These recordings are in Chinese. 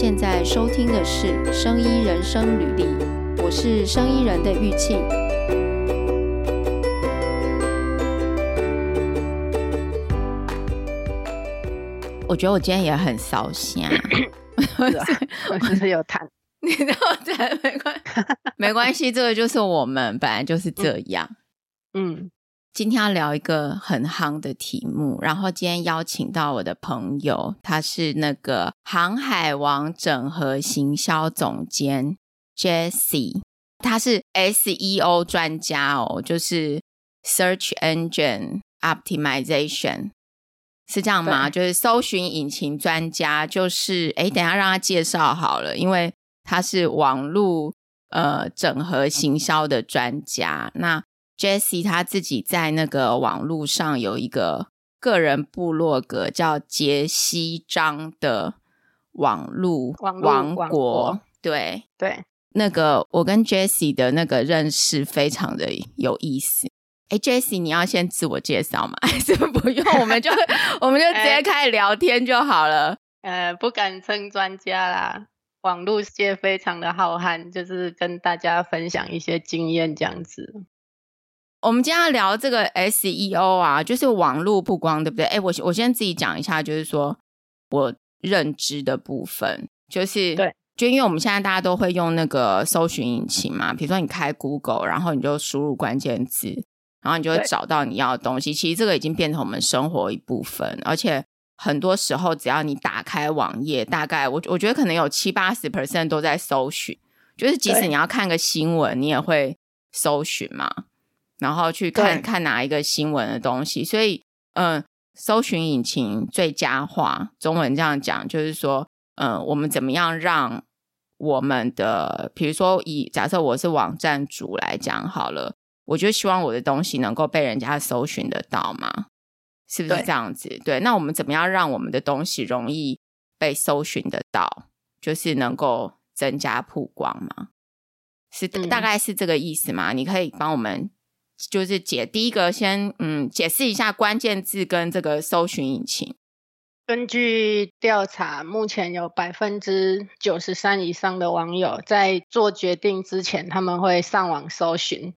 现在收听的是《生医人生履历》，我是生医人的玉庆。我觉得我今天也很烧心啊，我是有痰，你都在没关系，没关系，这个就是我们本来就是这样，嗯。今天要聊一个很夯的题目，然后今天邀请到我的朋友，他是那个航海王整合行销总监 Jessie，他是 SEO 专家哦，就是 Search Engine Optimization，是这样吗？就是搜寻引擎专家，就是哎，等一下让他介绍好了，因为他是网络呃整合行销的专家，那。Jessie 他自己在那个网络上有一个个人部落格，叫杰西张的网络王国。对对，那个我跟 Jessie 的那个认识非常的有意思。哎，Jessie，你要先自我介绍吗？还是不用？我们就 我们就直接开始聊天就好了。呃，不敢称专家啦，网络界非常的浩瀚，就是跟大家分享一些经验这样子。我们今天要聊这个 SEO 啊，就是网络曝光，对不对？哎，我我先自己讲一下，就是说我认知的部分，就是对，就因为我们现在大家都会用那个搜寻引擎嘛，比如说你开 Google，然后你就输入关键字，然后你就会找到你要的东西。其实这个已经变成我们生活一部分，而且很多时候只要你打开网页，大概我我觉得可能有七八十 percent 都在搜寻，就是即使你要看个新闻，你也会搜寻嘛。然后去看看哪一个新闻的东西，所以，嗯、呃，搜寻引擎最佳化，中文这样讲，就是说，嗯、呃，我们怎么样让我们的，比如说以假设我是网站主来讲好了，我就希望我的东西能够被人家搜寻得到嘛，是不是这样子？对，对，那我们怎么样让我们的东西容易被搜寻得到，就是能够增加曝光嘛？是、嗯、大概是这个意思吗？你可以帮我们。就是解第一个先嗯解释一下关键字跟这个搜寻引擎。根据调查，目前有百分之九十三以上的网友在做决定之前，他们会上网搜寻。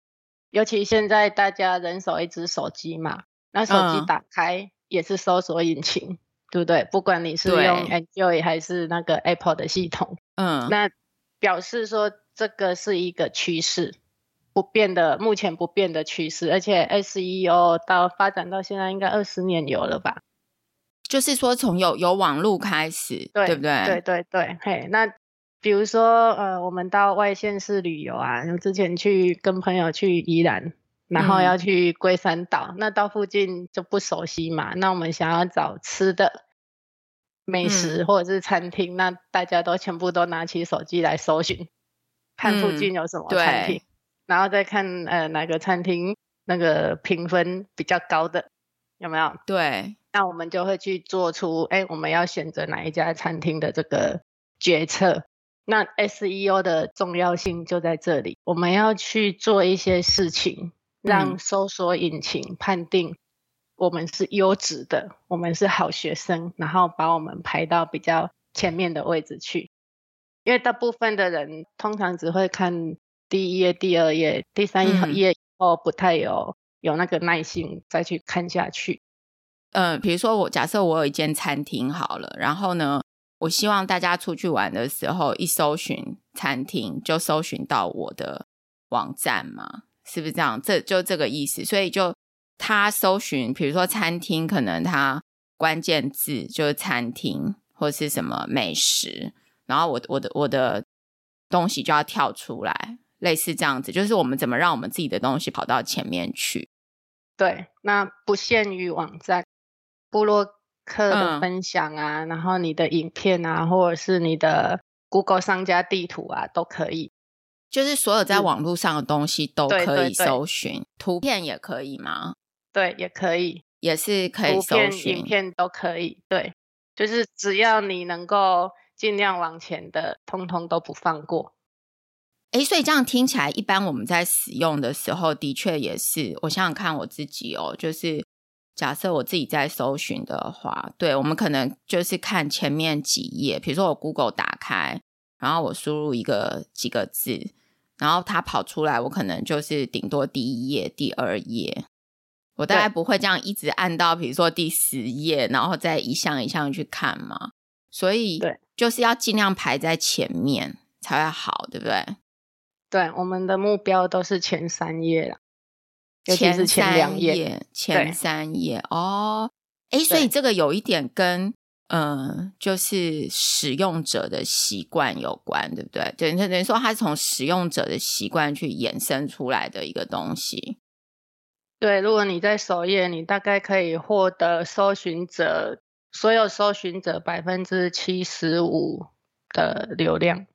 尤其现在大家人手一只手机嘛，那手机打开也是搜索引擎，嗯、对不对？不管你是用 Android 还是那个 Apple 的系统，嗯，那表示说这个是一个趋势。不变的，目前不变的趋势，而且 SEO 到发展到现在应该二十年有了吧？就是说从有有网络开始，对，对不对？对对对，嘿，那比如说呃，我们到外县市旅游啊，之前去跟朋友去宜兰，然后要去龟山岛，嗯，那到附近就不熟悉嘛，那我们想要找吃的美食或者是餐厅，嗯，那大家都全部都拿起手机来搜寻，看附近有什么餐厅。嗯然后再看呃哪个餐厅那个评分比较高的有没有？对，那我们就会去做出哎我们要选择哪一家餐厅的这个决策。那 SEO 的重要性就在这里，我们要去做一些事情，让搜索引擎判定我们是优质的，嗯、我们是好学生，然后把我们排到比较前面的位置去。因为大部分的人通常只会看。第一页、第二页、第三页以后不太有有那个耐心再去看下去。嗯、呃，比如说我假设我有一间餐厅好了，然后呢，我希望大家出去玩的时候一搜寻餐厅就搜寻到我的网站嘛，是不是这样？这就这个意思。所以就他搜寻，比如说餐厅，可能他关键字就是餐厅或是什么美食，然后我我的我的东西就要跳出来。类似这样子，就是我们怎么让我们自己的东西跑到前面去？对，那不限于网站，部落客的分享啊、嗯，然后你的影片啊，或者是你的 Google 商家地图啊，都可以。就是所有在网络上的东西都可以搜寻，对对对，图片也可以吗？对，也可以，也是可以搜寻，影片都可以。对，就是只要你能够尽量往前的，通通都不放过。诶，所以这样听起来，一般我们在使用的时候，的确也是。我想想看我自己哦，就是假设我自己在搜寻的话，对，我们可能就是看前面几页，比如说我 Google 打开，然后我输入一个几个字，然后它跑出来，我可能就是顶多第一页、第二页，我大概不会这样一直按到，比如说第十页，然后再一项一项去看嘛。所以，对，就是要尽量排在前面才会好，对不对？对，我们的目标都是前三页了。前三页，前三页哦，诶，所以这个有一点跟嗯、呃，就是使用者的习惯有关，对不对？对，等于说它是从使用者的习惯去衍生出来的一个东西。对，如果你在首页，你大概可以获得搜寻者所有搜寻者百分之七十五的流量。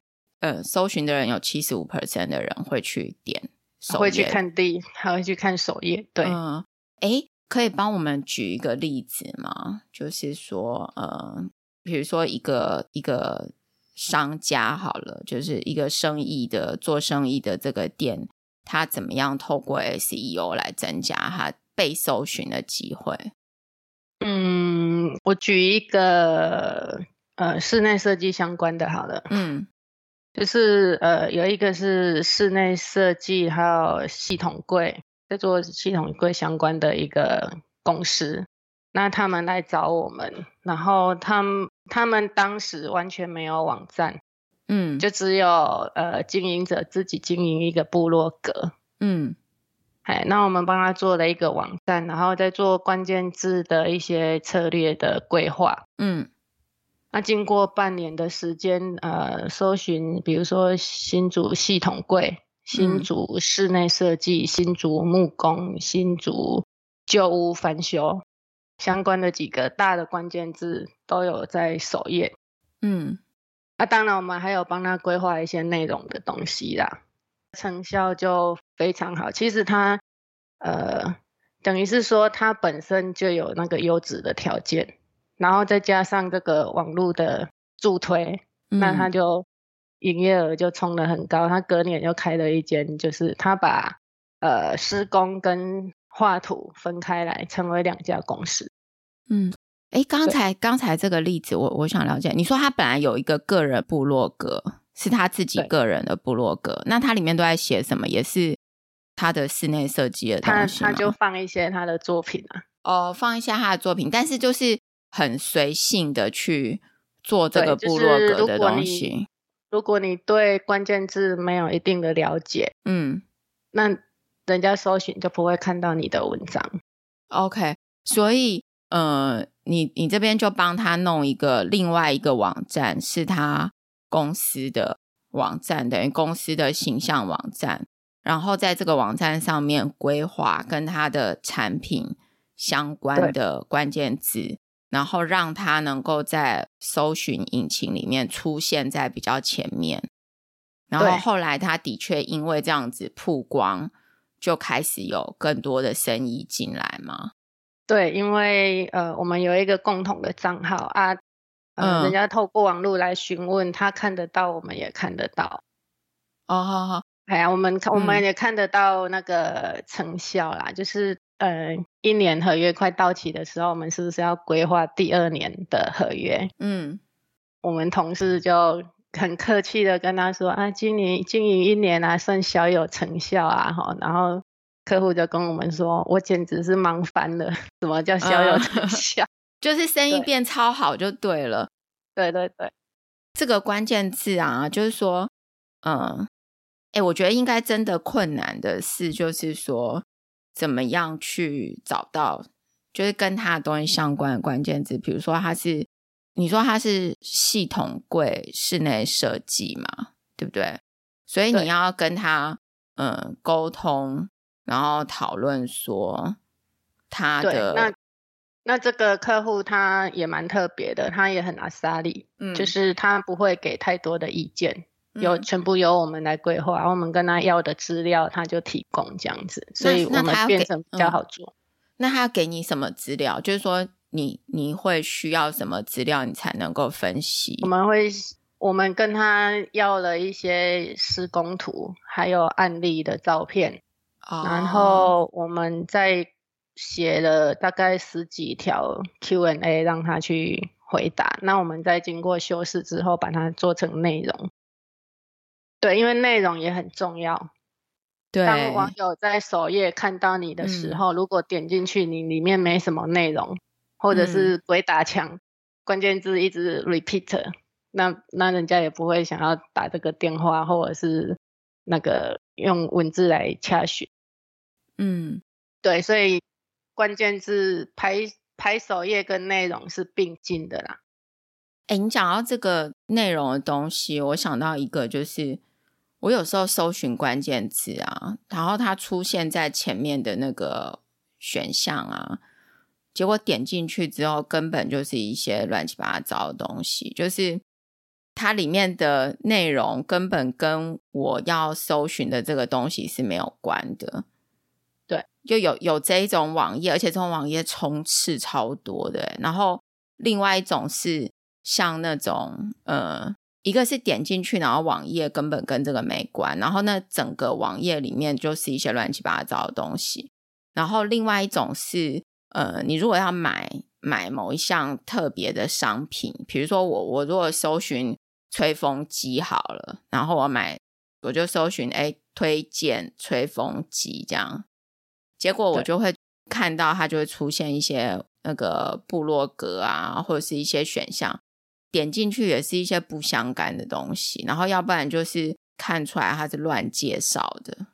呃，搜寻的人有七十五 percent 的人会去点首。会去看第，还会去看首页。对，嗯，哎，可以帮我们举一个例子吗？就是说，呃，比如说一个一个商家好了，就是一个生意的做生意的这个店，他怎么样透过 SEO 来增加他被搜寻的机会？嗯，我举一个呃室内设计相关的，好了，嗯。就是呃，有一个是室内设计，还有系统柜，在做系统柜相关的一个公司。那他们来找我们，然后他们他们当时完全没有网站，嗯，就只有呃经营者自己经营一个部落格，嗯，哎，那我们帮他做了一个网站，然后再做关键字的一些策略的规划，嗯。那经过半年的时间，呃，搜寻，比如说新竹系统柜、新竹室内设计、嗯、新竹木工、新竹旧屋翻修相关的几个大的关键字都有在首页。嗯，那、啊、当然我们还有帮他规划一些内容的东西啦，成效就非常好。其实他，呃，等于是说他本身就有那个优质的条件。然后再加上这个网络的助推，嗯、那他就营业额就冲得很高。他隔年又开了一间，就是他把呃施工跟画图分开来，成为两家公司。嗯，哎，刚才刚才这个例子我，我我想了解，你说他本来有一个个人部落格，是他自己个人的部落格，那他里面都在写什么？也是他的室内设计的东西？他他就放一些他的作品啊。哦，放一下他的作品，但是就是。很随性的去做这个部落格的东西。就是、如果你对关键字没有一定的了解，嗯，那人家搜寻就不会看到你的文章。OK，所以呃，你你这边就帮他弄一个另外一个网站，是他公司的网站，等于公司的形象网站。然后在这个网站上面规划跟他的产品相关的关键字。然后让他能够在搜寻引擎里面出现在比较前面，然后后来他的确因为这样子曝光，就开始有更多的生意进来嘛。对，因为呃，我们有一个共同的账号啊，呃、嗯，人家透过网络来询问，他看得到，我们也看得到。哦，好好，哎呀，我们我们也看得到那个成效啦，嗯、就是。呃，一年合约快到期的时候，我们是不是要规划第二年的合约？嗯，我们同事就很客气的跟他说啊，经营经营一年啊，算小有成效啊，哈。然后客户就跟我们说，我简直是忙翻了，什么叫小有成效？呃、就是生意变超好就对了。对对对，这个关键字啊，就是说，嗯、呃，哎，我觉得应该真的困难的事，就是说。怎么样去找到，就是跟他的东西相关的关键字？比如说他是，你说他是系统柜室内设计嘛，对不对？所以你要跟他嗯沟通，然后讨论说他的。那那这个客户他也蛮特别的，他也很阿萨利，嗯，就是他不会给太多的意见。有全部由我们来规划，然后我们跟他要的资料，他就提供这样子，所以我们变成比较好做。那他要给你什么资料？就是说你你会需要什么资料，你才能够分析？我们会，我们跟他要了一些施工图，还有案例的照片，哦、然后我们再写了大概十几条 Q&A 让他去回答，那我们再经过修饰之后，把它做成内容。对，因为内容也很重要。对，当网友在首页看到你的时候，嗯、如果点进去，你里面没什么内容，或者是鬼打墙，嗯、关键字一直 repeat，那那人家也不会想要打这个电话，或者是那个用文字来洽询。嗯，对，所以关键字排排首页跟内容是并进的啦。哎，你讲到这个内容的东西，我想到一个就是。我有时候搜寻关键字啊，然后它出现在前面的那个选项啊，结果点进去之后，根本就是一些乱七八糟的东西，就是它里面的内容根本跟我要搜寻的这个东西是没有关的。对，就有有这一种网页，而且这种网页充斥超多的。然后另外一种是像那种呃。一个是点进去，然后网页根本跟这个没关，然后那整个网页里面就是一些乱七八糟的东西。然后另外一种是，呃，你如果要买买某一项特别的商品，比如说我我如果搜寻吹风机好了，然后我买我就搜寻哎推荐吹风机这样，结果我就会看到它就会出现一些那个部落格啊，或者是一些选项。点进去也是一些不相干的东西，然后要不然就是看出来他是乱介绍的。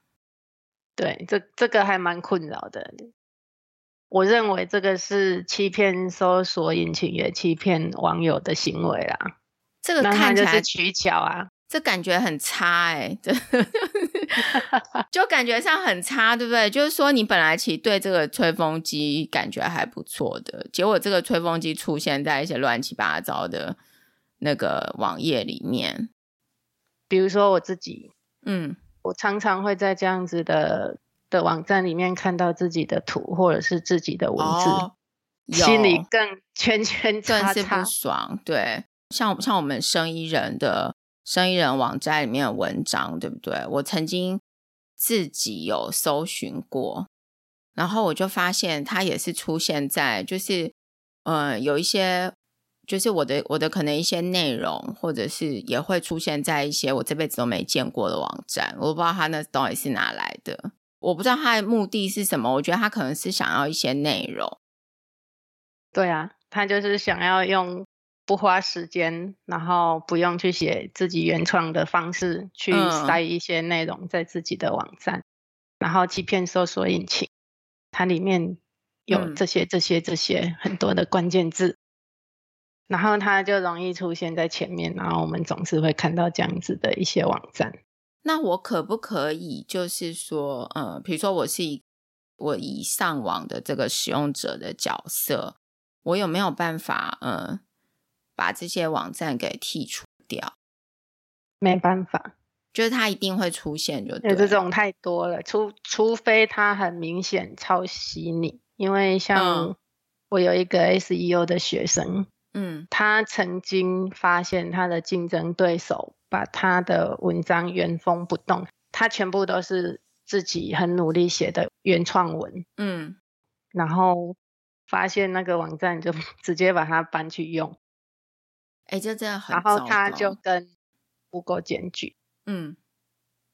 对，这这个还蛮困扰的。我认为这个是欺骗搜索引擎，也欺骗网友的行为啦。这个看起来就是取巧啊，这感觉很差哎、欸，就感觉上很差，对不对？就是说你本来其实对这个吹风机感觉还不错的，结果这个吹风机出现在一些乱七八糟的。那个网页里面，比如说我自己，嗯，我常常会在这样子的的网站里面看到自己的图或者是自己的文字，哦、心里更圈圈叉叉，更是不爽。对，像像我们生意人的生意人网站里面的文章，对不对？我曾经自己有搜寻过，然后我就发现它也是出现在，就是呃，有一些。就是我的我的可能一些内容，或者是也会出现在一些我这辈子都没见过的网站，我不知道他那到底是哪来的，我不知道他的目的是什么。我觉得他可能是想要一些内容。对啊，他就是想要用不花时间，然后不用去写自己原创的方式去塞一些内容在自己的网站，嗯、然后欺骗搜索引擎。它里面有这些这些这些很多的关键字。然后它就容易出现在前面，然后我们总是会看到这样子的一些网站。那我可不可以就是说，呃，比如说我是一我以上网的这个使用者的角色，我有没有办法，呃，把这些网站给剔除掉？没办法，就是它一定会出现就对，就这种太多了，除除非它很明显抄袭你，因为像我有一个 SEO 的学生。嗯，他曾经发现他的竞争对手把他的文章原封不动，他全部都是自己很努力写的原创文，嗯，然后发现那个网站就直接把它搬去用，哎，就这样很，然后他就跟 Google 检举，嗯，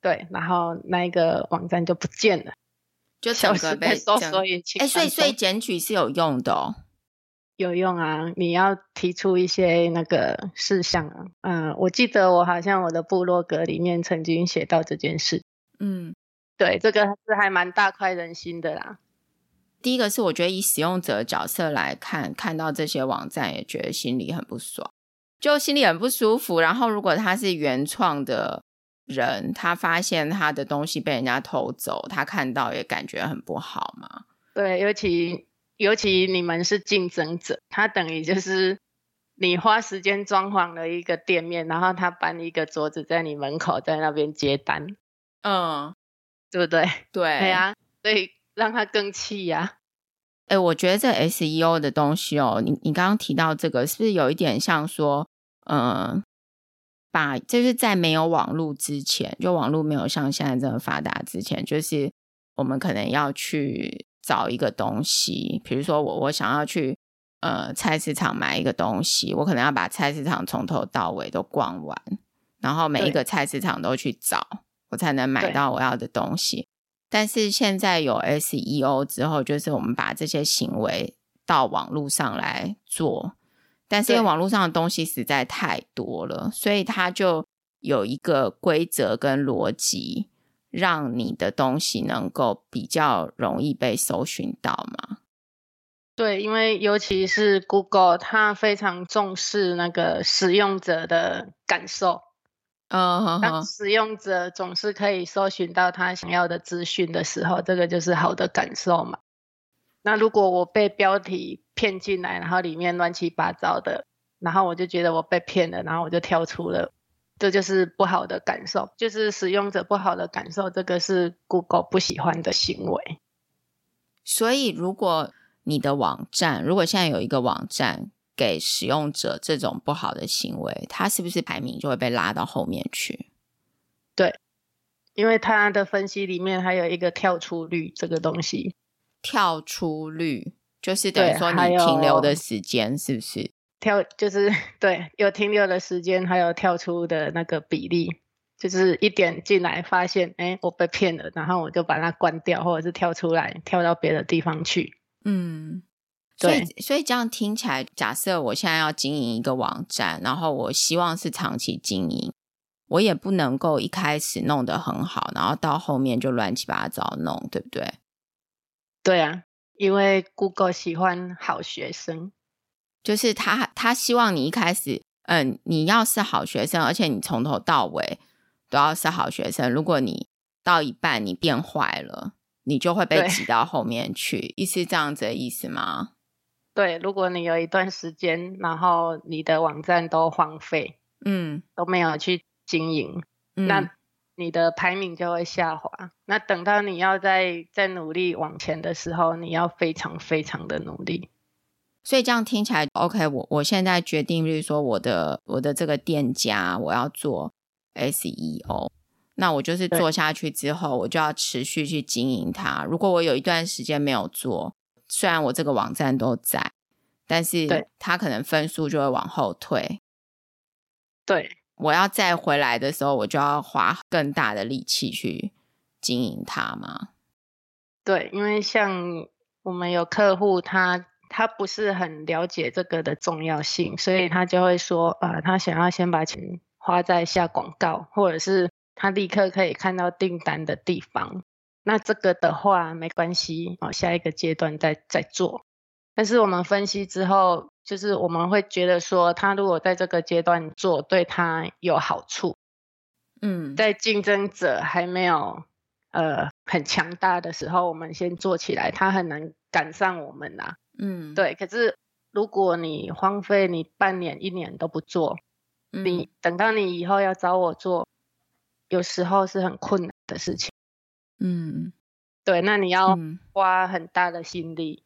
对，然后那个网站就不见了，就整个被搜索引擎，哎，所以所以检举是有用的哦。有用啊！你要提出一些那个事项啊。嗯，我记得我好像我的部落格里面曾经写到这件事。嗯，对，这个是还蛮大快人心的啦。第一个是我觉得以使用者的角色来看，看到这些网站也觉得心里很不爽，就心里很不舒服。然后如果他是原创的人，他发现他的东西被人家偷走，他看到也感觉很不好嘛。对，尤其。尤其你们是竞争者，他等于就是你花时间装潢了一个店面，然后他搬一个桌子在你门口，在那边接单，嗯，对不对？对，对呀，所以让他更气呀。哎，我觉得这 SEO 的东西哦，你你刚刚提到这个，是不是有一点像说，嗯，把就是在没有网络之前，就网络没有像现在这么发达之前，就是我们可能要去。找一个东西，比如说我我想要去呃菜市场买一个东西，我可能要把菜市场从头到尾都逛完，然后每一个菜市场都去找，我才能买到我要的东西。但是现在有 SEO 之后，就是我们把这些行为到网络上来做，但是因为网络上的东西实在太多了，所以它就有一个规则跟逻辑，让你的东西能够比较容易被搜寻到吗。对，因为尤其是 Google，它非常重视那个使用者的感受。嗯，uh, 当使用者总是可以搜寻到他想要的资讯的时候，这个就是好的感受嘛。那如果我被标题骗进来，然后里面乱七八糟的，然后我就觉得我被骗了，然后我就跳出了，这就是不好的感受，就是使用者不好的感受，这个是 Google 不喜欢的行为。所以，如果你的网站，如果现在有一个网站，给使用者这种不好的行为，它是不是排名就会被拉到后面去？对，因为它的分析里面还有一个跳出率这个东西。跳出率就是等于说你停留的时间是不是？跳就是 对，有停留的时间，还有跳出的那个比例，就是一点进来发现，哎，我被骗了，然后我就把它关掉，或者是跳出来，跳到别的地方去。嗯。所以，所以这样听起来，假设我现在要经营一个网站，然后我希望是长期经营，我也不能够一开始弄得很好，然后到后面就乱七八糟弄，对不对？对啊，因为 Google 喜欢好学生，就是他他希望你一开始，嗯，你要是好学生，而且你从头到尾都要是好学生。如果你到一半你变坏了，你就会被挤到后面去，对意思是这样子的意思吗？对，如果你有一段时间，然后你的网站都荒废，嗯，都没有去经营，嗯、那你的排名就会下滑。那等到你要再再努力往前的时候，你要非常非常的努力。所以这样听起来，OK，我我现在决定就是说，我的我的这个店家我要做 SEO，那我就是做下去之后，我就要持续去经营它。如果我有一段时间没有做，虽然我这个网站都在，但是它可能分数就会往后退。对，我要再回来的时候，我就要花更大的力气去经营它嘛。对，因为像我们有客户，他他不是很了解这个的重要性，所以他就会说，呃，他想要先把钱花在下广告，或者是他立刻可以看到订单的地方。那这个的话没关系哦，下一个阶段再再做。但是我们分析之后，就是我们会觉得说，他如果在这个阶段做，对他有好处。嗯，在竞争者还没有呃很强大的时候，我们先做起来，他很难赶上我们呐。嗯，对。可是如果你荒废你半年一年都不做，嗯，你等到你以后要找我做，有时候是很困难的事情。嗯，对，那你要花很大的心力。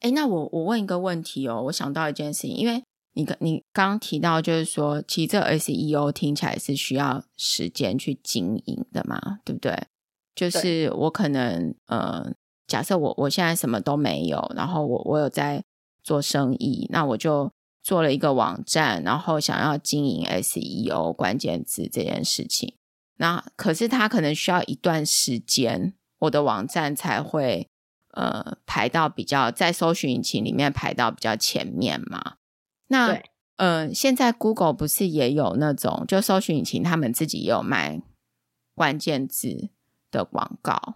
哎、嗯，那我我问一个问题哦，我想到一件事情，因为你你刚刚提到就是说，其实这 SEO 听起来是需要时间去经营的嘛，对不对？就是我可能呃，假设我我现在什么都没有，然后我我有在做生意，那我就做了一个网站，然后想要经营 SEO 关键字这件事情。那可是它可能需要一段时间，我的网站才会呃排到比较在搜寻引擎里面排到比较前面嘛。那呃，现在 Google 不是也有那种，就搜寻引擎他们自己也有卖关键字的广告。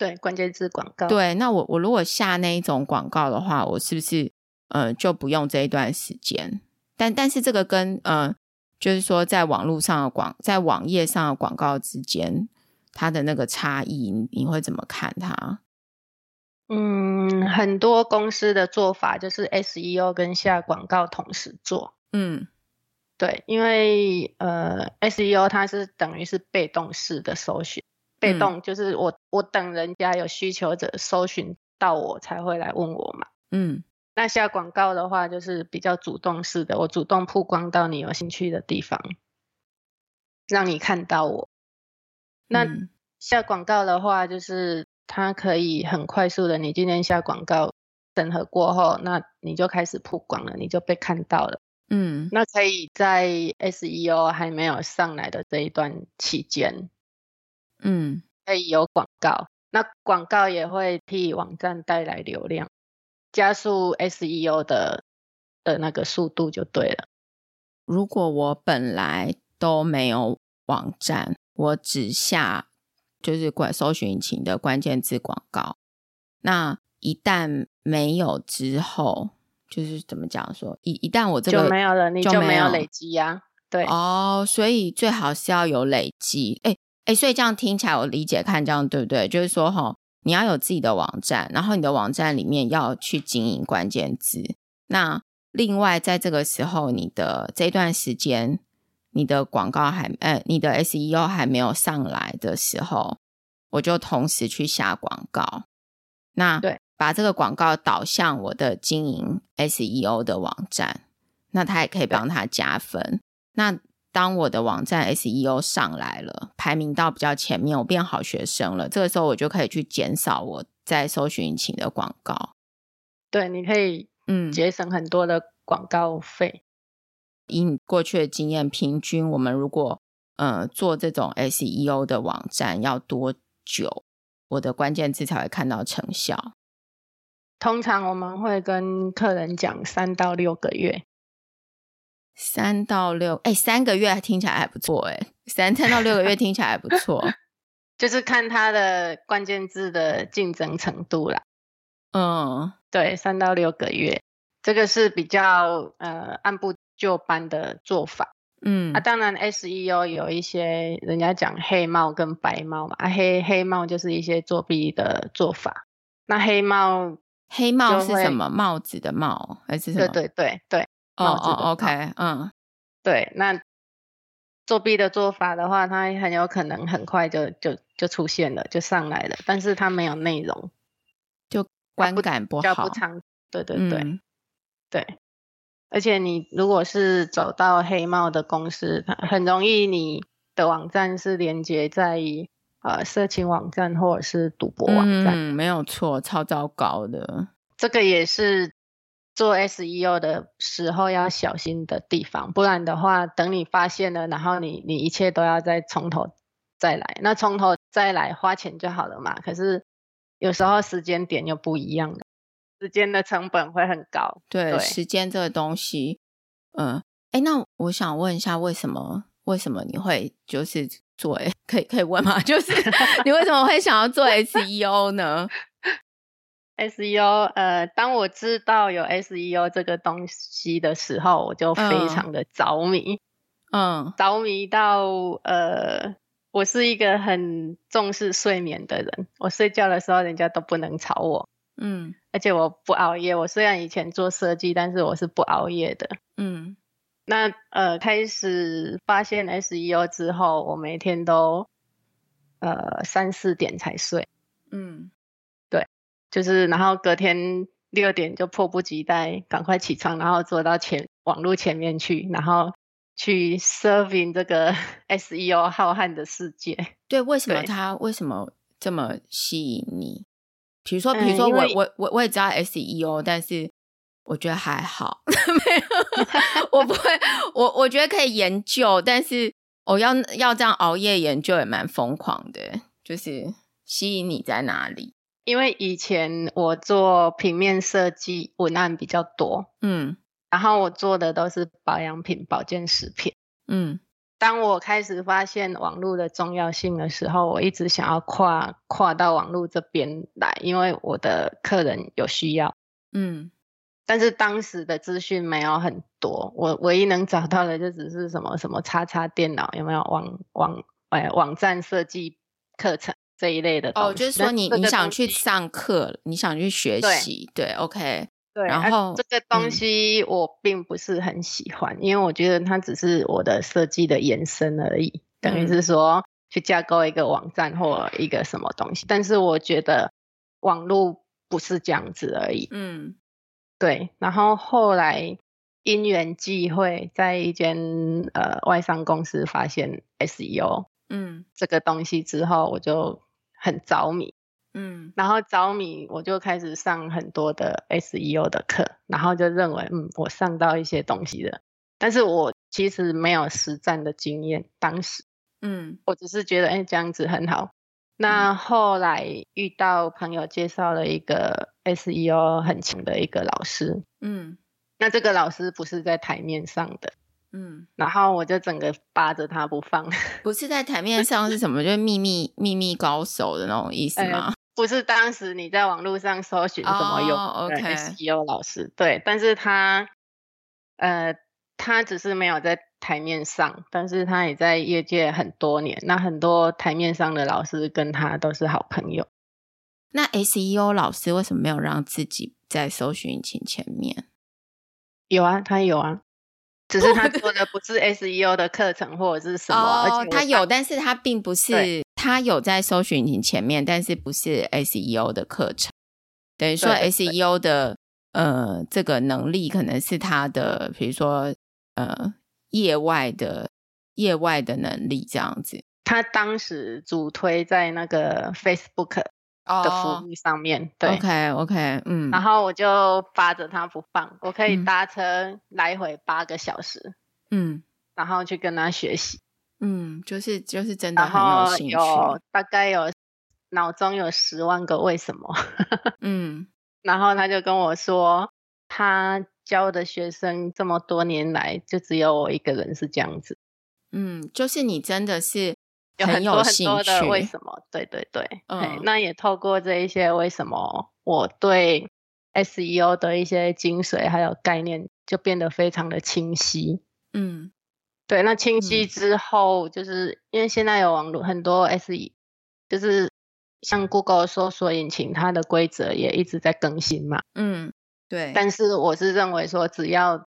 对，关键字广告。对，那我我如果下那一种广告的话，我是不是呃就不用这一段时间？但但是这个跟呃。就是说，在网络上的广，在网页上的广告之间，它的那个差异，你你会怎么看它？嗯，很多公司的做法就是 SEO 跟下广告同时做。嗯，对，因为呃，SEO 它是等于是被动式的搜寻，被动就是我我等人家有需求者搜寻到我才会来问我嘛。嗯。那下广告的话，就是比较主动式的，我主动曝光到你有兴趣的地方，让你看到我。那下广告的话，就是它可以很快速的，你今天下广告审核过后，那你就开始曝光了，你就被看到了。嗯，那可以在 SEO 还没有上来的这一段期间，嗯，可以有广告。那广告也会替网站带来流量，加速 SEO 的的那个速度就对了。如果我本来都没有网站，我只下就是管搜寻引擎的关键字广告，那一旦没有之后。就是怎么讲说，一一旦我这个就没有了，你就没有累积呀、啊。对哦，所以最好是要有累积。哎哎，所以这样听起来，我理解看这样对不对？就是说哈，你要有自己的网站，然后你的网站里面要去经营关键字。那另外，在这个时候，你的这段时间，你的广告还呃，你的 SEO 还没有上来的时候，我就同时去下广告。那对。把这个广告导向我的经营 SEO 的网站，那它也可以帮他加分。那当我的网站 SEO 上来了，排名到比较前面，我变好学生了。这个时候我就可以去减少我在搜寻引擎的广告。对，你可以嗯节省很多的广告费。嗯、以你过去的经验，平均我们如果呃做这种 SEO 的网站要多久，我的关键字才会看到成效？通常我们会跟客人讲三到六个月，三到六，哎，三个月听起来还不错，哎，三三到六个月听起来还不错，就是看它的关键字的竞争程度啦。嗯，对，三到六个月，这个是比较呃按部就班的做法。嗯，啊，当然 SEO 有一些人家讲黑帽跟白帽嘛，啊，黑黑帽就是一些作弊的做法，那黑帽。黑帽是什么？帽子的帽还是什么？对对对对。哦哦，OK，嗯，对。那作弊的做法的话，它很有可能很快就就就出现了，就上来了。但是它没有内容，就观感不好。不长。对对对、嗯、对。而且你如果是走到黑帽的公司，很容易你的网站是连接在。呃，色情网站或者是赌博网站，嗯，没有错，超糟糕的。这个也是做 SEO 的时候要小心的地方，不然的话，等你发现了，然后你你一切都要再从头再来，那从头再来花钱就好了嘛。可是有时候时间点又不一样了，时间的成本会很高。对，对时间这个东西，嗯，哎，那我想问一下，为什么为什么你会就是？做诶，可以可以问吗？就是 你为什么会想要做 SEO 呢？SEO，呃，当我知道有 SEO 这个东西的时候，我就非常的着迷，嗯，着迷到呃，我是一个很重视睡眠的人，我睡觉的时候人家都不能吵我，嗯，而且我不熬夜。我虽然以前做设计，但是我是不熬夜的，嗯。那呃，开始发现 SEO 之后，我每天都呃三四点才睡。嗯，对，就是然后隔天六点就迫不及待赶快起床，然后坐到前网络前面去，然后去 serving 这个 SEO 浩瀚的世界。对，为什么他为什么这么吸引你？比如说，比如说我、嗯、我我我也知道 SEO，但是。我觉得还好，没有，我不会，我我觉得可以研究，但是我要要这样熬夜研究也蛮疯狂的。就是吸引你在哪里？因为以前我做平面设计文案比较多，嗯，然后我做的都是保养品、保健食品，嗯。当我开始发现网络的重要性的时候，我一直想要跨跨到网络这边来，因为我的客人有需要，嗯。但是当时的资讯没有很多，我唯一能找到的就只是什么什么叉叉电脑有没有网网哎网站设计课程这一类的哦，就是说你你想去上课，你想去学习，对，对，OK，对，然后、啊、这个东西我并不是很喜欢，嗯、因为我觉得它只是我的设计的延伸而已，等于是说去架构一个网站或一个什么东西，但是我觉得网络不是这样子而已，嗯。对，然后后来因缘际会，在一间呃外商公司发现 SEO，嗯，这个东西之后，我就很着迷。嗯，然后着迷，我就开始上很多的 SEO 的课，然后就认为，嗯，我上到一些东西了，但是我其实没有实战的经验，当时，嗯，我只是觉得，哎，这样子很好。那后来遇到朋友介绍了一个 SEO 很强的一个老师，嗯，那这个老师不是在台面上的。嗯，然后我就整个扒着他不放，不是在台面上是什么？就是秘密秘密高手的那种意思吗？呃、不是，当时你在网络上搜寻什么有 SEO 老师，oh. 对，但是他呃，他只是没有在台面上，但是他也在业界很多年，那很多台面上的老师跟他都是好朋友。那 SEO 老师为什么没有让自己在搜寻引擎前面？有啊，他有啊。只是他做的不是 SEO 的课程或者是什么，哦、他有，但是他并不是他有在搜寻引擎前面，但是不是 SEO 的课程，等于说 SEO 的呃这个能力可能是他的，比如说呃业外的业外的能力这样子。他当时主推在那个 Facebook。的服务上面，哦、对，OK OK，嗯，然后我就扒着他不放，我可以搭车来回八个小时，嗯，然后去跟他学习，嗯，就是就是真的很有兴趣，有大概有脑中有十万个为什么，嗯，然后他就跟我说，他教的学生这么多年来，就只有我一个人是这样子，嗯，就是你真的是。有很多很多的为什么？对对对，嗯，那也透过这一些为什么，我对 SEO 的一些精髓还有概念就变得非常的清晰。嗯，对，那清晰之后，就是、嗯、因为现在有网络很多 SEO，就是像 Google 搜索引擎，它的规则也一直在更新嘛。嗯，对。但是我是认为说，只要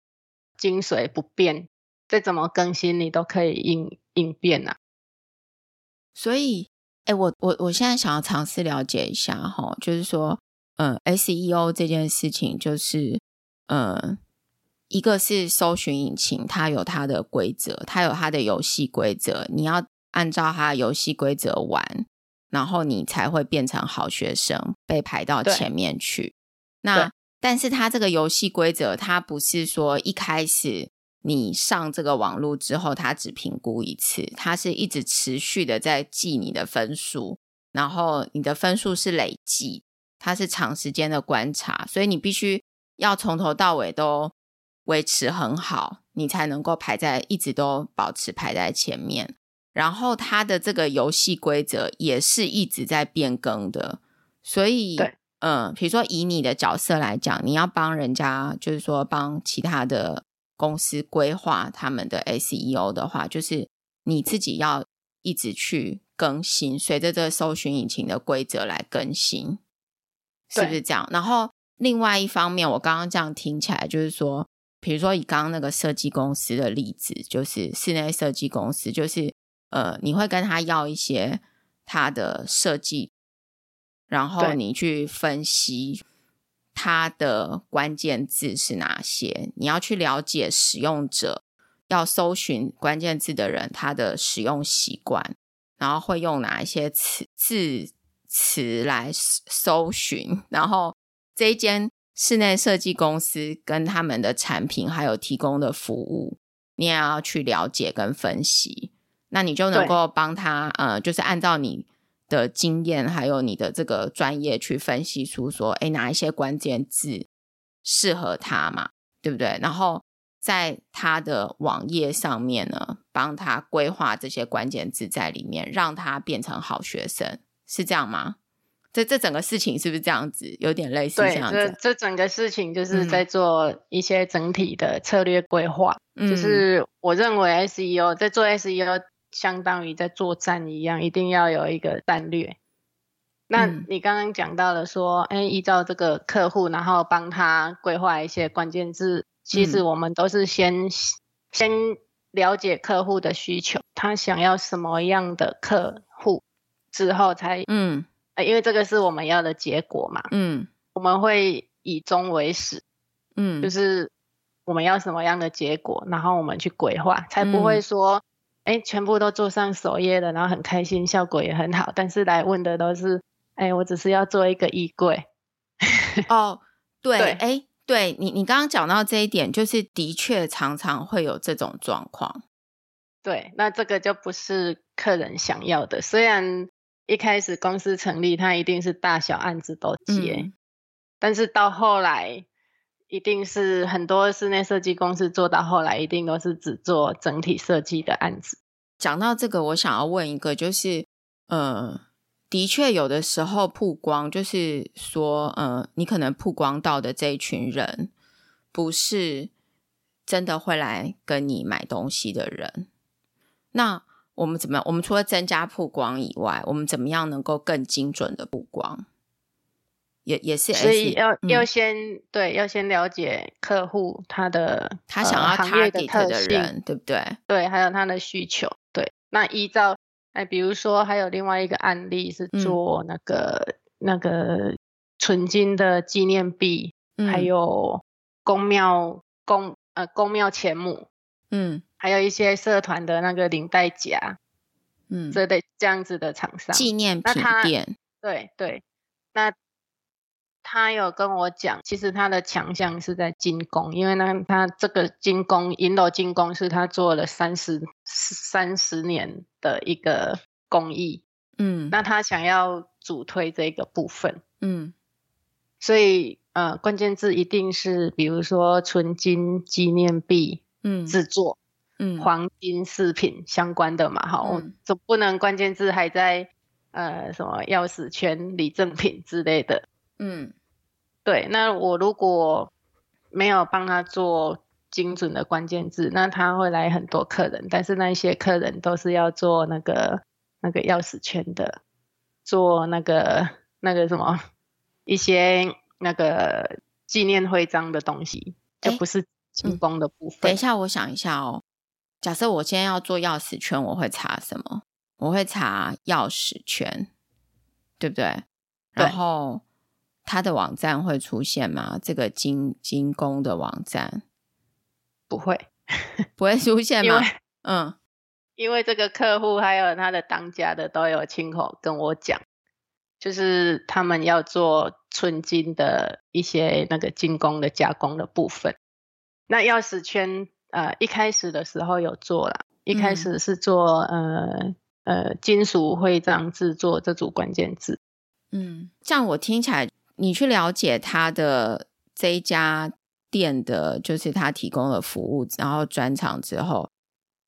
精髓不变，再怎么更新，你都可以应应变啊。所以，哎，我我我现在想要尝试了解一下哈，就是说，嗯，SEO 这件事情，就是，嗯，一个是搜寻引擎，它有它的规则，它有它的游戏规则，你要按照它的游戏规则玩，然后你才会变成好学生，被排到前面去。那，但是它这个游戏规则，它不是说一开始。你上这个网络之后，他只评估一次，他是一直持续的在记你的分数，然后你的分数是累计，它是长时间的观察，所以你必须要从头到尾都维持很好，你才能够排在一直都保持排在前面。然后它的这个游戏规则也是一直在变更的，所以，嗯，比如说以你的角色来讲，你要帮人家，就是说帮其他的。公司规划他们的 SEO 的话，就是你自己要一直去更新，随着这个搜寻引擎的规则来更新，是不是这样？然后另外一方面，我刚刚这样听起来，就是说，比如说以刚刚那个设计公司的例子，就是室内设计公司，就是呃，你会跟他要一些他的设计，然后你去分析。它的关键字是哪些？你要去了解使用者要搜寻关键字的人，他的使用习惯，然后会用哪一些词字词来搜寻。然后这一间室内设计公司跟他们的产品还有提供的服务，你也要去了解跟分析，那你就能够帮他呃，就是按照你。的经验，还有你的这个专业去分析出说，哎，哪一些关键字适合他嘛，对不对？然后在他的网页上面呢，帮他规划这些关键字在里面，让他变成好学生，是这样吗？这这整个事情是不是这样子？有点类似这样子。对，这这整个事情就是在做一些整体的策略规划。嗯，就是我认为 SEO 在做 SEO。相当于在作战一样，一定要有一个战略。那你刚刚讲到了说，哎、嗯，依照这个客户，然后帮他规划一些关键字。其实我们都是先、嗯、先了解客户的需求，他想要什么样的客户，之后才嗯，因为这个是我们要的结果嘛。嗯，我们会以终为始。嗯，就是我们要什么样的结果，然后我们去规划，才不会说。哎，全部都做上首页了，然后很开心，效果也很好。但是来问的都是哎，我只是要做一个衣柜。哦，对，哎，对你，你刚刚讲到这一点，就是的确常常会有这种状况。对，那这个就不是客人想要的。虽然一开始公司成立，他一定是大小案子都接，嗯、但是到后来，一定是很多室内设计公司做到后来，一定都是只做整体设计的案子。讲到这个，我想要问一个，就是，呃，的确有的时候曝光，就是说，呃，你可能曝光到的这一群人，不是真的会来跟你买东西的人。那我们怎么样？我们除了增加曝光以外，我们怎么样能够更精准的曝光？也也是，所以要、嗯、要先对，要先了解客户他的他想要 target 的人，对不对？对，还有他的需求。对，那依照哎，比如说还有另外一个案例是做那个、嗯、那个纯金的纪念币，嗯、还有公庙公呃公庙钱母，嗯。还有一些社团的那个领带夹，嗯，这类这样子的厂商，纪念品店，对对。那他有跟我讲，其实他的强项是在精工，因为呢，他这个精工银楼精工是他做了三十三十年的一个工艺，嗯，那他想要主推这个部分，嗯，所以呃，关键字一定是比如说纯金纪念币，嗯，制作。嗯，黄金饰品相关的嘛，哈、嗯，我总不能关键字还在呃什么钥匙圈、礼赠品之类的。嗯，对，那我如果没有帮他做精准的关键字，那他会来很多客人，但是那些客人都是要做那个那个钥匙圈的，做那个那个什么一些那个纪念徽章的东西，就不是进工的部分。等一下，我想一下哦。假设我今天要做钥匙圈，我会查什么？我会查钥匙圈，对不对？对。然后他的网站会出现吗？这个金金工的网站不会，不会出现吗？嗯，因为这个客户还有他的当家的都有亲口跟我讲，就是他们要做纯金的一些那个金工的加工的部分。那钥匙圈。呃，一开始的时候有做了，一开始是做、嗯、呃呃金属徽章制作这组关键字。嗯，这样我听起来，你去了解他的这一家店的，就是他提供的服务，然后专长之后，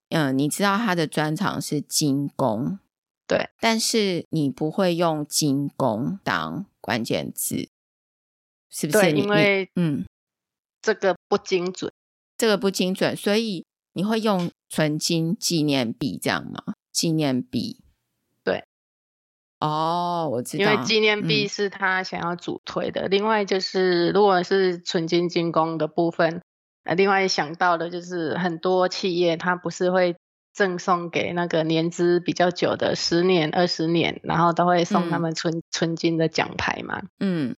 嗯、呃，你知道他的专长是金工，对，但是你不会用金工当关键字，是不是？对，因为嗯，这个不精准。这个不精准，所以你会用纯金纪念币这样吗？纪念币，对，哦，我知道，因为纪念币是他想要主推的。嗯、另外就是，如果是纯金精工的部分，呃，另外想到的就是很多企业，他不是会赠送给那个年资比较久的十年、二十年，然后都会送他们纯纯、嗯、金的奖牌嘛？嗯，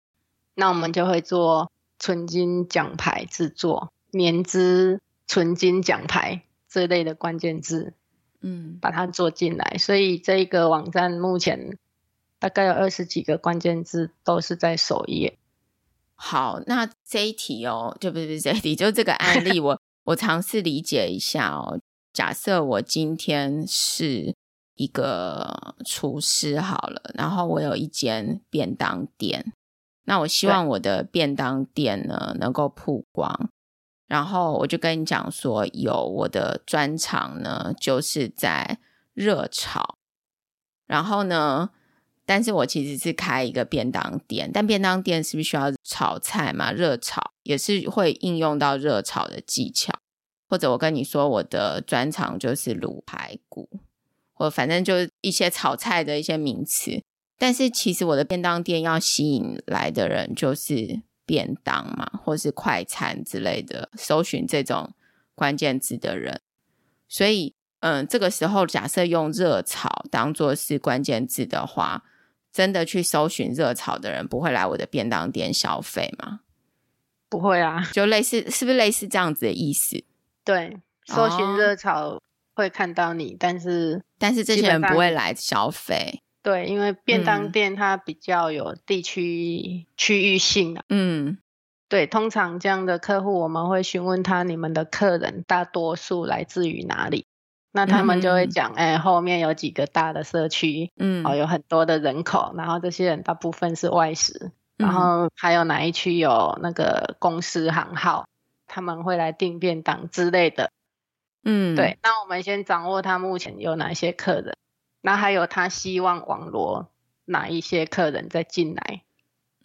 那我们就会做纯金奖牌制作。年资纯金奖牌这类的关键字，嗯，把它做进来，所以这个网站目前大概有二十几个关键字都是在首页。好，那这一题哦，就不是这一题，就这个案例我，我 我尝试理解一下哦。假设我今天是一个厨师好了，然后我有一间便当店，那我希望我的便当店呢能够曝光。然后我就跟你讲说，有我的专长呢，就是在热炒。然后呢，但是我其实是开一个便当店，但便当店是不是需要炒菜嘛？热炒也是会应用到热炒的技巧。或者我跟你说，我的专长就是卤排骨，或反正就是一些炒菜的一些名词。但是其实我的便当店要吸引来的人就是。便当嘛，或是快餐之类的，搜寻这种关键字的人，所以，嗯，这个时候假设用热炒当做是关键字的话，真的去搜寻热炒的人不会来我的便当店消费吗？不会啊，就类似，是不是类似这样子的意思？对，搜寻热炒会看到你，哦、但是但是这些人不会来消费。对，因为便当店它比较有地区区域性啊。嗯，对，通常这样的客户，我们会询问他，你们的客人大多数来自于哪里？那他们就会讲，哎、嗯欸，后面有几个大的社区，嗯，哦，有很多的人口，然后这些人大部分是外食，然后还有哪一区有那个公司行号，他们会来订便当之类的。嗯，对，那我们先掌握他目前有哪些客人，那还有他希望网罗哪一些客人再进来。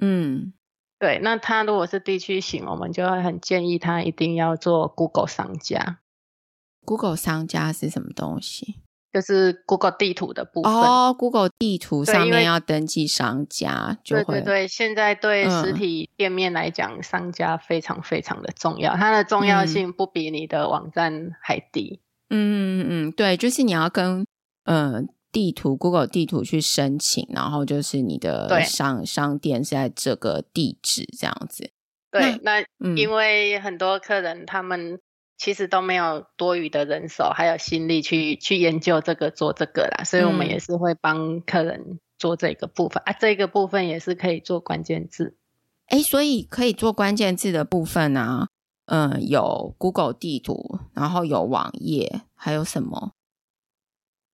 嗯，对，那他如果是地区型，我们就会很建议他一定要做 Google 商家。Google 商家是什么东西？就是 Google 地图的部分哦。Google 地图上面要登记商家，就会对对对。现在对实体店面来讲，嗯，商家非常非常的重要，它的重要性不比你的网站还低。嗯嗯嗯，对，就是你要跟呃地图 Google 地图去申请，然后就是你的商商店是在这个地址这样子。对，那，那因为很多客人他们。其实都没有多余的人手，还有心力去去研究这个做这个啦，所以我们也是会帮客人做这个部分、嗯、啊，这个部分也是可以做关键字。哎，所以可以做关键字的部分呢、啊，嗯，有 Google 地图，然后有网页，还有什么？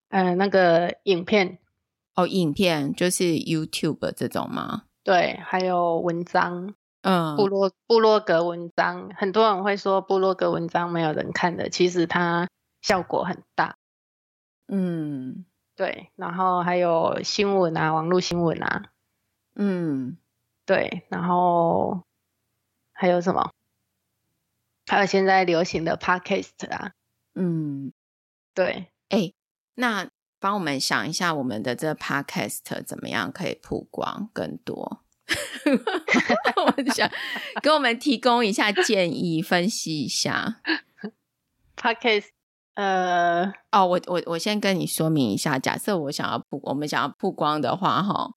嗯、呃，那个影片哦，影片就是 YouTube 这种吗？对，还有文章。嗯，部落部落格文章，很多人会说部落格文章没有人看的，其实它效果很大。嗯，对，然后还有新闻啊，网络新闻啊，嗯，对，然后还有什么？还有现在流行的 Podcast 啊，嗯，对，哎，那帮我们想一下，我们的这个 Podcast 怎么样可以曝光更多？我想给我们提供一下建议，分析一下。Podcast，呃，哦，我我我先跟你说明一下，假设我想要曝，我们想要曝光的话，哈，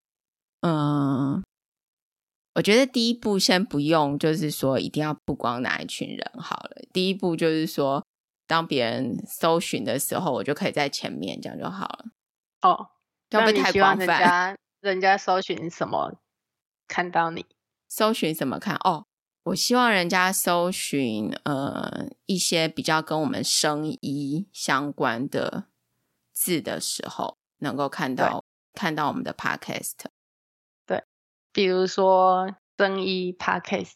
嗯，我觉得第一步先不用，就是说一定要曝光哪一群人好了。第一步就是说，当别人搜寻的时候，我就可以在前面，这样就好了。哦，这样会不会太广泛？人家人家搜寻什么？看到你搜寻怎么看？哦，我希望人家搜寻呃一些比较跟我们生医相关的字的时候，能够看到看到我们的 podcast。对，比如说生医 podcast，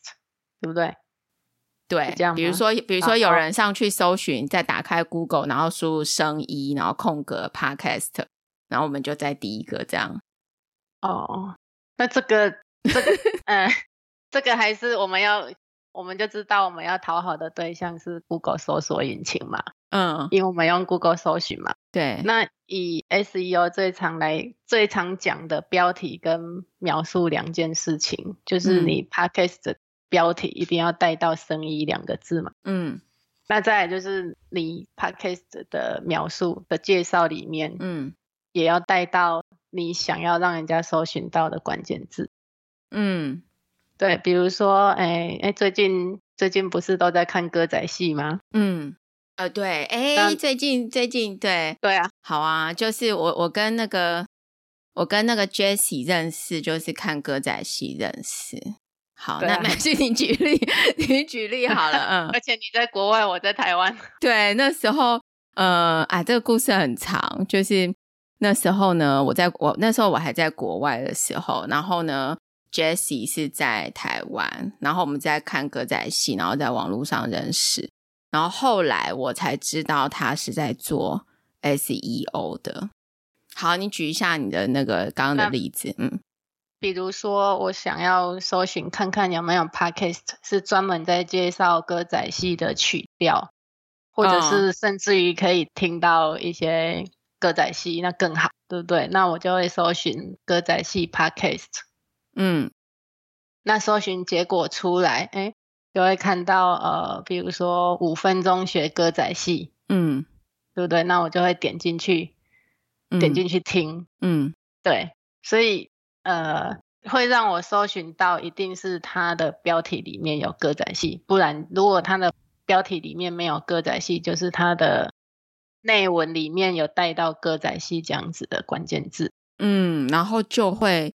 对不对？对，这样。比如说，比如说有人上去搜寻，再打开 Google，然后输入生医，然后空格 podcast，然后我们就在第一个这样。哦，那这个。这个，嗯，这个还是我们要，我们就知道我们要讨好的对象是 Google 搜索引擎嘛，嗯，因为我们用 Google 搜寻嘛，对。那以 SEO 最常来最常讲的标题跟描述两件事情，就是你 Podcast 的标题一定要带到“生意”两个字嘛，嗯。那再来就是你 Podcast 的描述的介绍里面，嗯，也要带到你想要让人家搜寻到的关键字。嗯，对，比如说，哎哎，最近最近不是都在看歌仔戏吗？嗯，呃，对，哎，最近最近，对，对啊，好啊，就是我我跟那个我跟那个 Jessie 认识，就是看歌仔戏认识。好，啊、那没事，你举例，你举例好了，嗯。而且你在国外，我在台湾。对，那时候，呃，啊，这个故事很长，就是那时候呢，我在我那时候我还在国外的时候，然后呢。Jessie 是在台湾，然后我们在看歌仔戏，然后在网络上认识，然后后来我才知道他是在做 SEO 的。好，你举一下你的那个刚刚的例子，嗯，比如说我想要搜寻看看有没有 Podcast 是专门在介绍歌仔戏的曲调，或者是甚至于可以听到一些歌仔戏，那更好，对不对？那我就会搜寻歌仔戏 Podcast。嗯，那搜寻结果出来，哎，就会看到呃，比如说五分钟学歌仔戏，嗯，对不对？那我就会点进去，点进去听，嗯，对，所以呃，会让我搜寻到一定是它的标题里面有歌仔戏，不然如果它的标题里面没有歌仔戏，就是它的内文里面有带到歌仔戏这样子的关键字。嗯，然后就会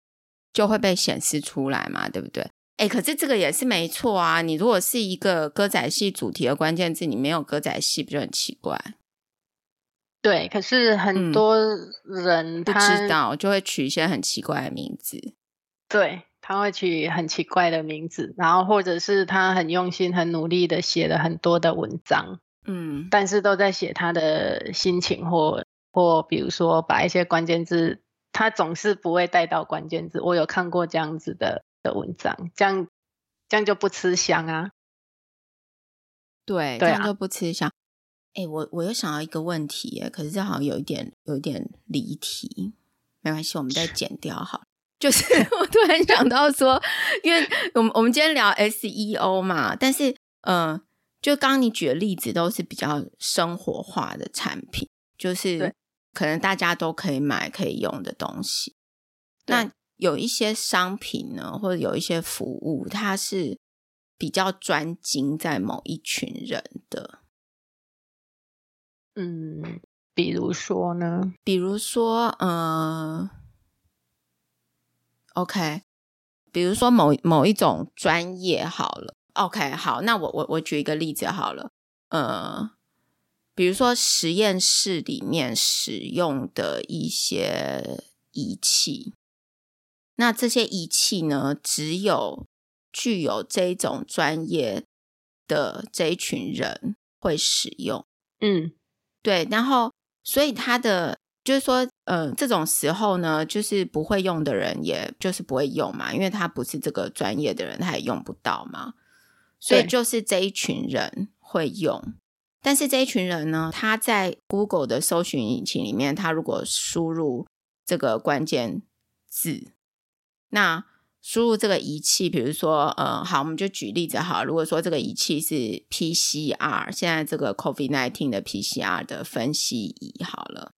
就会被显示出来嘛，对不对？哎，可是这个也是没错啊。你如果是一个歌仔戏主题的关键字，你没有歌仔戏，不就很奇怪？对，可是很多人他、嗯、不知道，就会取一些很奇怪的名字。对，他会取很奇怪的名字，然后或者是他很用心、很努力的写了很多的文章，嗯，但是都在写他的心情或或比如说把一些关键字，他总是不会带到关键字。我有看过这样子的。的文章，这样这样就不吃香啊？对，对啊、这样就不吃香。哎，我我又想到一个问题，可是这好像有一点有一点离题，没关系，我们再剪掉好。就是 我突然想到说，因为我们我们今天聊 SEO 嘛，但是嗯、呃，就刚刚你举的例子都是比较生活化的产品，就是可能大家都可以买可以用的东西，那。有一些商品呢，或者有一些服务，它是比较专精在某一群人的。嗯，比如说呢？比如说，嗯、呃，OK，比如说某某一种专业好了，OK，好，那我我我举一个例子好了，呃，比如说实验室里面使用的一些仪器。那这些仪器呢，只有具有这种专业的这一群人会使用。嗯，对。然后，所以他的就是说，嗯、呃，这种时候呢，就是不会用的人，也就是不会用嘛，因为他不是这个专业的人，他也用不到嘛。所以就是这一群人会用，但是这一群人呢，他在 Google 的搜寻引擎里面，他如果输入这个关键字。那输入这个仪器，比如说，呃，好，我们就举例子好。如果说这个仪器是 PCR，现在这个 COVID-19 的 PCR 的分析仪好了，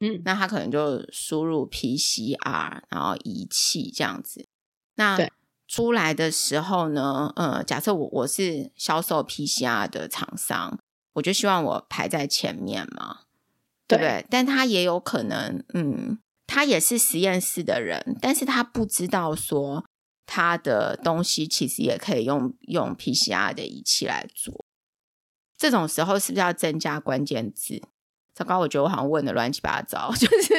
嗯，那他可能就输入 PCR，然后仪器这样子。那出来的时候呢，呃，假设我我是销售 PCR 的厂商，我就希望我排在前面嘛，对，对不对？但他也有可能，嗯。他也是实验室的人，但是他不知道说他的东西其实也可以用用 PCR 的仪器来做。这种时候是不是要增加关键字？糟糕，我觉得我好像问的乱七八糟。就是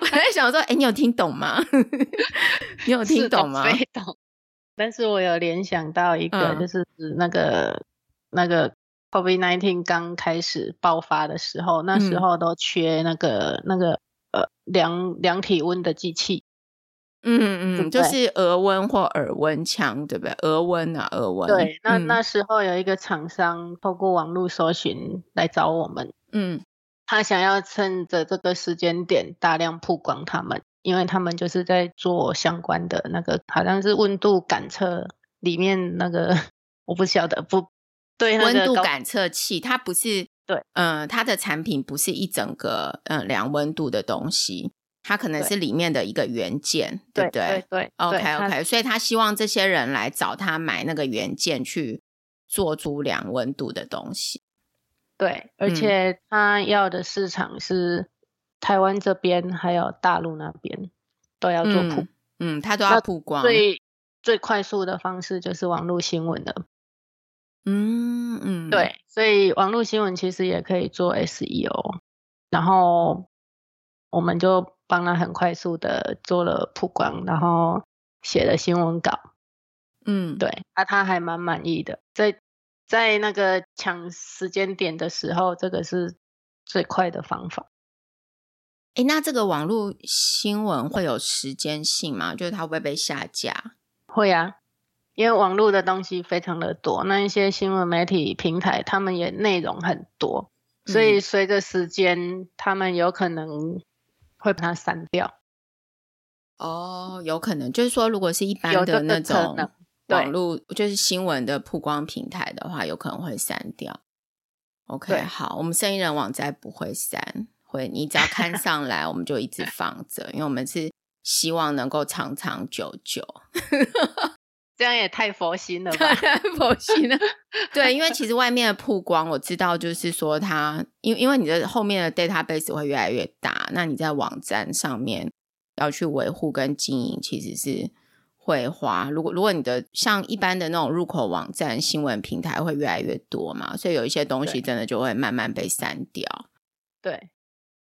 我在想说，哎，你有听懂吗？你有听懂吗？没懂。但是我有联想到一个，嗯、就是那个那个 COVID-19 刚开始爆发的时候，那时候都缺那个、嗯、那个。呃，量量体温的机器，嗯嗯，就是额温或耳温枪，对不对？额温啊，额温。对，那、嗯、那时候有一个厂商透过网络搜寻来找我们，嗯，他想要趁着这个时间点大量曝光他们，因为他们就是在做相关的那个，好像是温度感测里面那个，我不晓得，不对，温度感测器，它不是。对，嗯，它的产品不是一整个嗯量温度的东西，它可能是里面的一个元件，对，对不对？对对。OK OK，所以他希望这些人来找他买那个元件去做出量温度的东西。对，而且他要的市场是台湾这边还有大陆那边都要做曝，嗯，他都要曝光。最最快速的方式就是网络新闻的。嗯嗯，对，所以网络新闻其实也可以做 SEO，然后我们就帮他很快速的做了曝光，然后写了新闻稿。嗯，对，那、啊、他还蛮满意的，在在那个抢时间点的时候，这个是最快的方法。诶，那这个网络新闻会有时间性吗？就是它会不会被下架？会啊。因为网络的东西非常的多，那一些新闻媒体平台，他们也内容很多，所以随着时间，他们有可能会把它删掉。哦，有可能，就是说，如果是一般的那种网络，就是新闻的曝光平台的话，有可能会删掉。OK，好，我们生意人网站不会删，会你只要看上来，我们就一直放着，因为我们是希望能够长长久久。这样也太佛心了吧！太佛心了。对，因为其实外面的曝光，我知道就是说它，因为因为你的后面的 database 会越来越大，那你在网站上面要去维护跟经营，其实是会花。如果如果你的像一般的那种入口网站、新闻平台会越来越多嘛，所以有一些东西真的就会慢慢被删掉。对，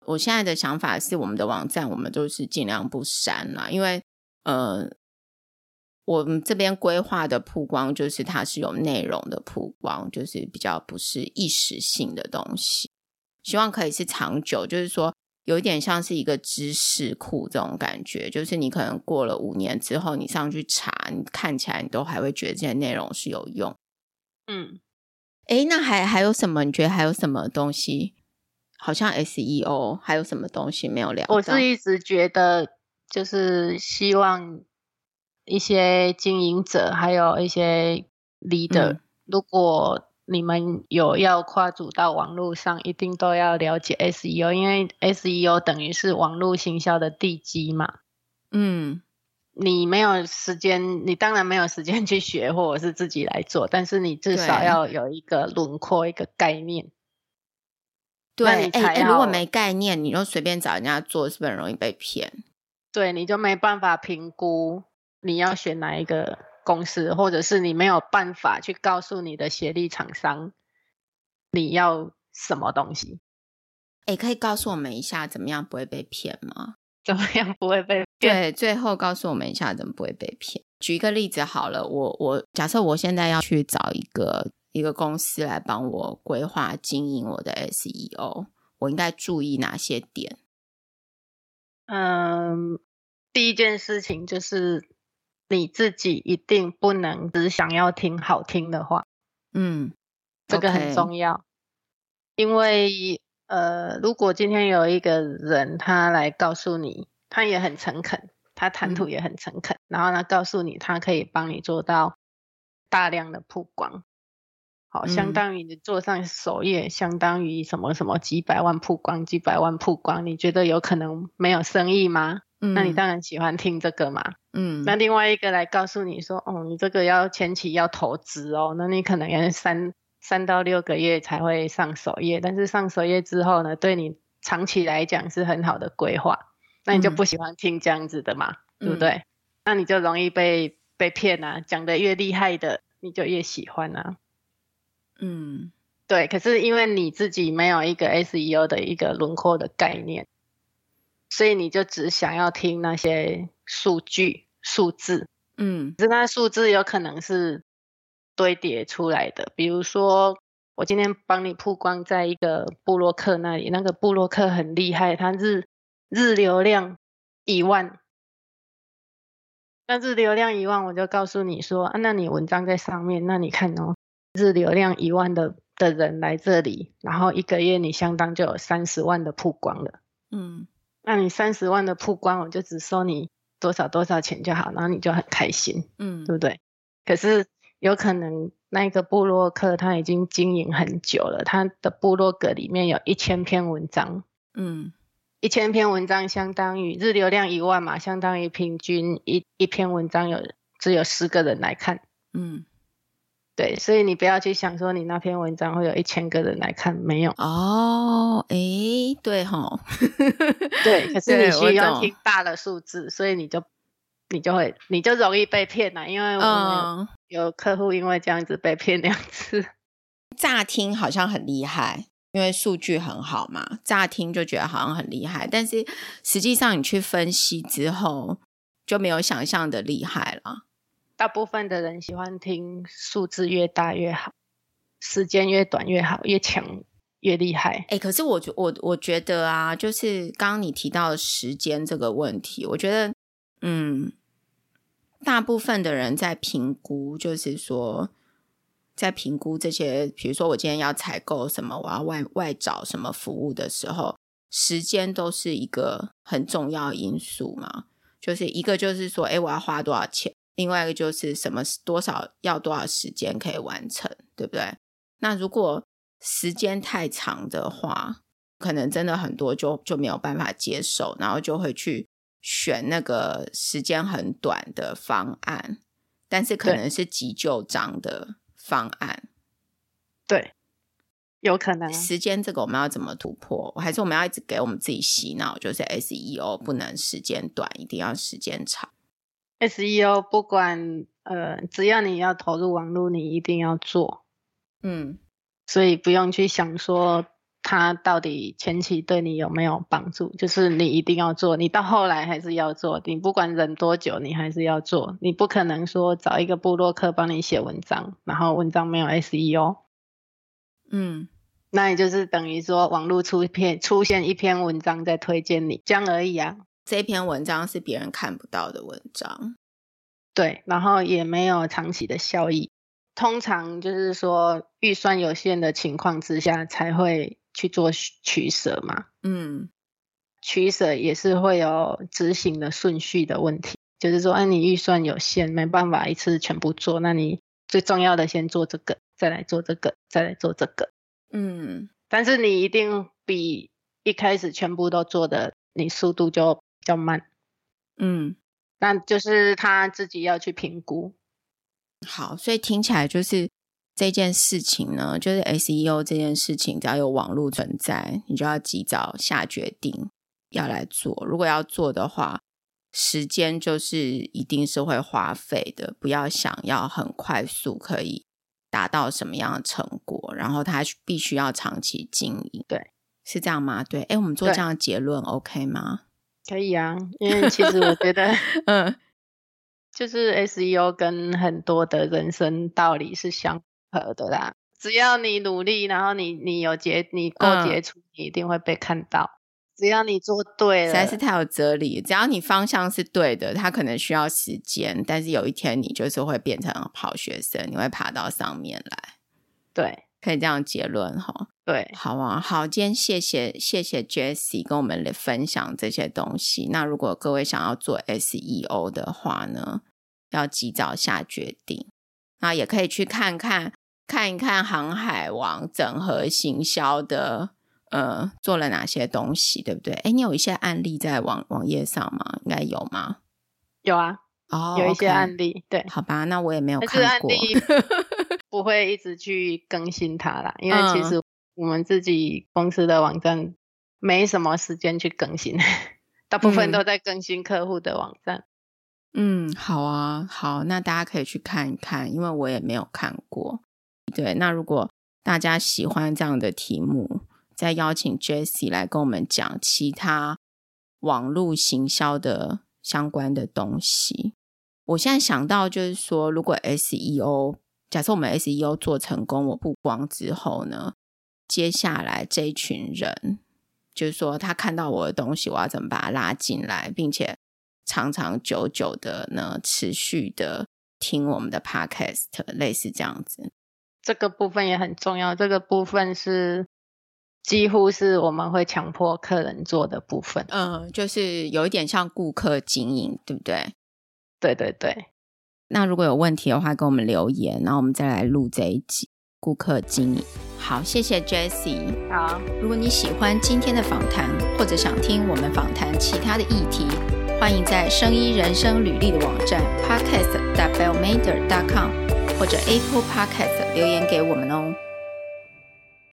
我现在的想法是，我们的网站我们都是尽量不删啦，因为呃，我们这边规划的曝光就是它是有内容的曝光，就是比较不是一时性的东西，希望可以是长久，就是说。有一点像是一个知识库这种感觉，就是你可能过了五年之后，你上去查，你看起来你都还会觉得这些内容是有用。嗯，哎，那还还有什么？你觉得还有什么东西？好像 SEO 还有什么东西没有聊？我是一直觉得，就是希望一些经营者，还有一些 leader，嗯，如果。你们有要跨足到网络上，一定都要了解 SEO，因为 SEO 等于是网络行销的地基嘛。嗯，你没有时间，你当然没有时间去学，或者是自己来做，但是你至少要有一个轮廓、一个概念。对，哎哎，如果没概念，你就随便找人家做，是不是很容易被骗？对，你就没办法评估你要选哪一个。公司，或者是你没有办法去告诉你的协力厂商你要什么东西？哎，可以告诉我们一下怎么样不会被骗吗？怎么样不会被 骗？对，最后告诉我们一下怎么不会被骗。举一个例子好了，我我假设我现在要去找一个一个公司来帮我规划经营我的 SEO，我应该注意哪些点？嗯，第一件事情就是。你自己一定不能只想要听好听的话，嗯，这个很重要.因为呃，如果今天有一个人他来告诉你，他也很诚恳，他谈吐也很诚恳，嗯，然后呢告诉你他可以帮你做到大量的曝光，好，相当于你做上首页，嗯，相当于什么什么几百万曝光，几百万曝光，你觉得有可能没有生意吗？嗯，那你当然喜欢听这个嘛。嗯，那另外一个来告诉你说，哦，你这个要前期要投资哦，那你可能要三三到六个月才会上首页，但是上首页之后呢，对你长期来讲是很好的规划，那你就不喜欢听这样子的嘛，嗯、对不对？那你就容易被被骗啊，讲得越厉害的，你就越喜欢啊。嗯，对，可是因为你自己没有一个 SEO 的一个轮廓的概念。所以你就只想要听那些数据、数字，嗯，可是那数字有可能是堆叠出来的。比如说，我今天帮你曝光在一个布洛克那里，那个布洛克很厉害，他日日流量一万，那日流量一万，我就告诉你说，啊，那你文章在上面，那你看哦，日流量一万的的人来这里，然后一个月你相当就有三十万的曝光了，嗯。那你三十万的曝光，我就只收你多少多少钱就好，然后你就很开心，嗯，对不对？可是有可能那个部落客他已经经营很久了，他的部落格里面有一千篇文章，嗯，一千篇文章相当于日流量一万嘛，相当于平均一一篇文章有只有十个人来看，嗯。对，所以你不要去想说你那篇文章会有一千个人来看，没有哦，诶，对吼，对，可是你需要听大的数字，所以你就你就会你就容易被骗了，因为有客户因为这样子被骗两次。嗯，乍听好像很厉害，因为数据很好嘛，乍听就觉得好像很厉害，但是实际上你去分析之后就没有想象的厉害了。大部分的人喜欢听数字越大越好，时间越短越好，越强越厉害。哎、可是我觉我我觉得啊，就是刚刚你提到时间这个问题，我觉得，嗯，大部分的人在评估，就是说，在评估这些，比如说我今天要采购什么，我要外外找什么服务的时候，时间都是一个很重要因素嘛。就是一个就是说，哎、我要花多少钱？另外一个就是什么多少要多少时间可以完成，对不对？那如果时间太长的话，可能真的很多就就没有办法接受，然后就会去选那个时间很短的方案，但是可能是急救章的方案。对，有可能时间这个我们要怎么突破？还是我们要一直给我们自己洗脑，就是 SEO 不能时间短，一定要时间长。SEO 不管呃，只要你要投入网络，你一定要做。嗯，所以不用去想说它到底前期对你有没有帮助，就是你一定要做，你到后来还是要做。你不管忍多久，你还是要做。你不可能说找一个部落客帮你写文章，然后文章没有 SEO。嗯，那也就是等于说网络出片出现一篇文章在推荐你，这样而已啊。这篇文章是别人看不到的文章，对，然后也没有长期的效益。通常就是说预算有限的情况之下才会去做取舍嘛。嗯，取舍也是会有执行的顺序的问题，就是说，哎，你预算有限，没办法一次全部做，那你最重要的先做这个，再来做这个，再来做这个。嗯，但是你一定比一开始全部都做的，你速度就。比较慢，嗯，那就是他自己要去评估。好，所以听起来就是这件事情呢，就是 SEO 这件事情，只要有网络存在，你就要及早下决定要来做。如果要做的话，时间就是一定是会花费的，不要想要很快速可以达到什么样的成果，然后他必须要长期经营。对，是这样吗？对，哎，我们做这样的结论 OK 吗？可以啊，因为其实我觉得，嗯，就是 SEO 跟很多的人生道理是相合的啦。只要你努力，然后你你有杰，你够杰出，你一定会被看到。嗯、只要你做对了，实在是太有哲理。只要你方向是对的，它可能需要时间，但是有一天你就是会变成好学生，你会爬到上面来。对，可以这样结论哈。对，好啊，好，今天谢谢谢谢 Jessie 跟我们来分享这些东西。那如果各位想要做 SEO 的话呢，要及早下决定。那也可以去看看看一看航海王整合行销的呃做了哪些东西，对不对？哎，你有一些案例在网网页上吗？应该有吗？有啊，哦，有一些案例，对，好吧，那我也没有看过，不会一直去更新它啦，因为其实、嗯。我们自己公司的网站没什么时间去更新，大部分都在更新客户的网站。嗯，好啊，好，那大家可以去看一看，因为我也没有看过。对，那如果大家喜欢这样的题目，再邀请 Jessie 来跟我们讲其他网络行销的相关的东西。我现在想到就是说，如果 SEO，假设我们 SEO 做成功，我曝光之后呢？接下来这一群人，就是说他看到我的东西，我要怎么把他拉进来，并且长长久久的呢，持续的听我们的 podcast，类似这样子。这个部分也很重要，这个部分是几乎是我们会强迫客人做的部分。嗯，就是有一点像顾客经营，对不对？对对对。那如果有问题的话，给我们留言，然后我们再来录这一集顾客经营。好，谢谢 Jessie。好，如果你喜欢今天的访谈，或者想听我们访谈其他的议题，欢迎在生医人生履历的网站 podcast.bellmader.com 或者 Apple Podcast 留言给我们哦。